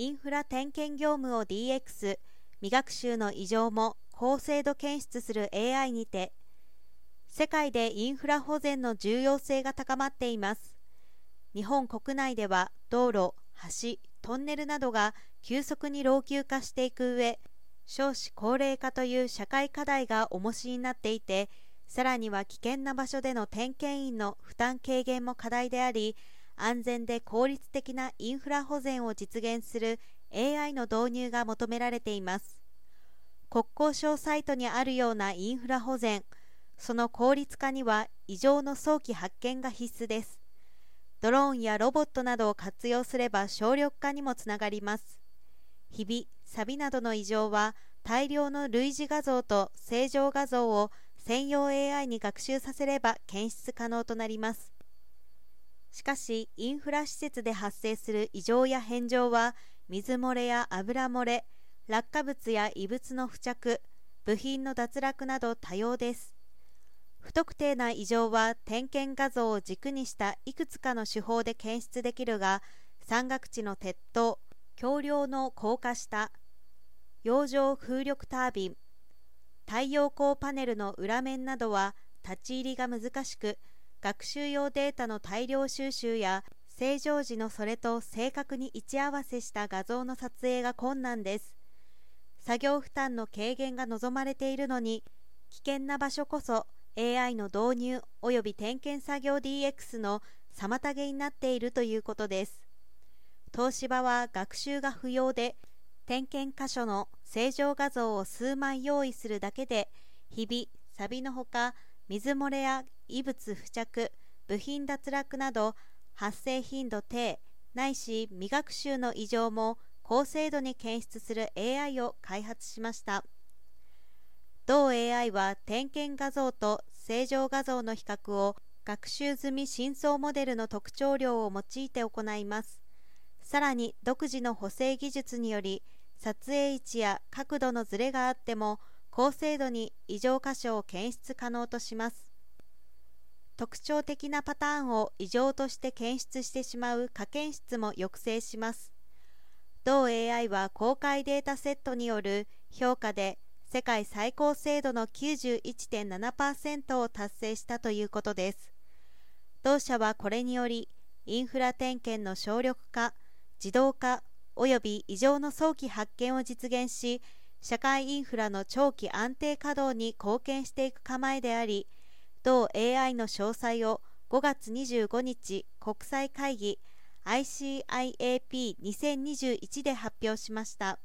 インフラ点検業務を DX 未学習の異常も高精度検出する AI にて世界でインフラ保全の重要性が高まっています。日本国内では道路橋トンネルなどが急速に老朽化していく上少子高齢化という社会課題が重しになっていてさらには危険な場所での点検員の負担軽減も課題であり安全で効率的なインフラ保全を実現する AI の導入が求められています。国交省サイトにあるようなインフラ保全その効率化には異常の早期発見が必須です。ドローンやロボットなどを活用すれば省力化にもつながります。ひび、錆などの異常は大量の類似画像と正常画像を専用 AI に学習させれば検出可能となります。しかしインフラ施設で発生する異常や変状は水漏れや油漏れ落下物や異物の付着部品の脱落など多様です。不特定な異常は点検画像を軸にしたいくつかの手法で検出できるが山岳地の鉄塔橋梁の高架下洋上風力タービン太陽光パネルの裏面などは立ち入りが難しく学習用データの大量収集や正常時のそれと正確に位置合わせした画像の撮影が困難です。作業負担の軽減が望まれているのに危険な場所こそ AI の導入及び点検作業 DX の妨げになっているということです。東芝は学習が不要で点検箇所の正常画像を数枚用意するだけでひび、錆のほか水漏れや異物付着部品脱落など発生頻度低ないし未学習の異常も高精度に検出する AI を開発しました。同 AI は点検画像と正常画像の比較を学習済み深層モデルの特徴量を用いて行います。さらに独自の補正技術により撮影位置や角度のずれがあっても高精度に異常箇所を検出可能とします。特徴的なパターンを異常として検出してしまう可検出も抑制します。同 AI は公開データセットによる評価で世界最高精度の91.7%を達成したということです。同社はこれによりインフラ点検の省力化自動化及び異常の早期発見を実現し社会インフラの長期安定稼働に貢献していく構えであり同 AI の詳細を5月25日国際会議 ICIAP2021 で発表しました。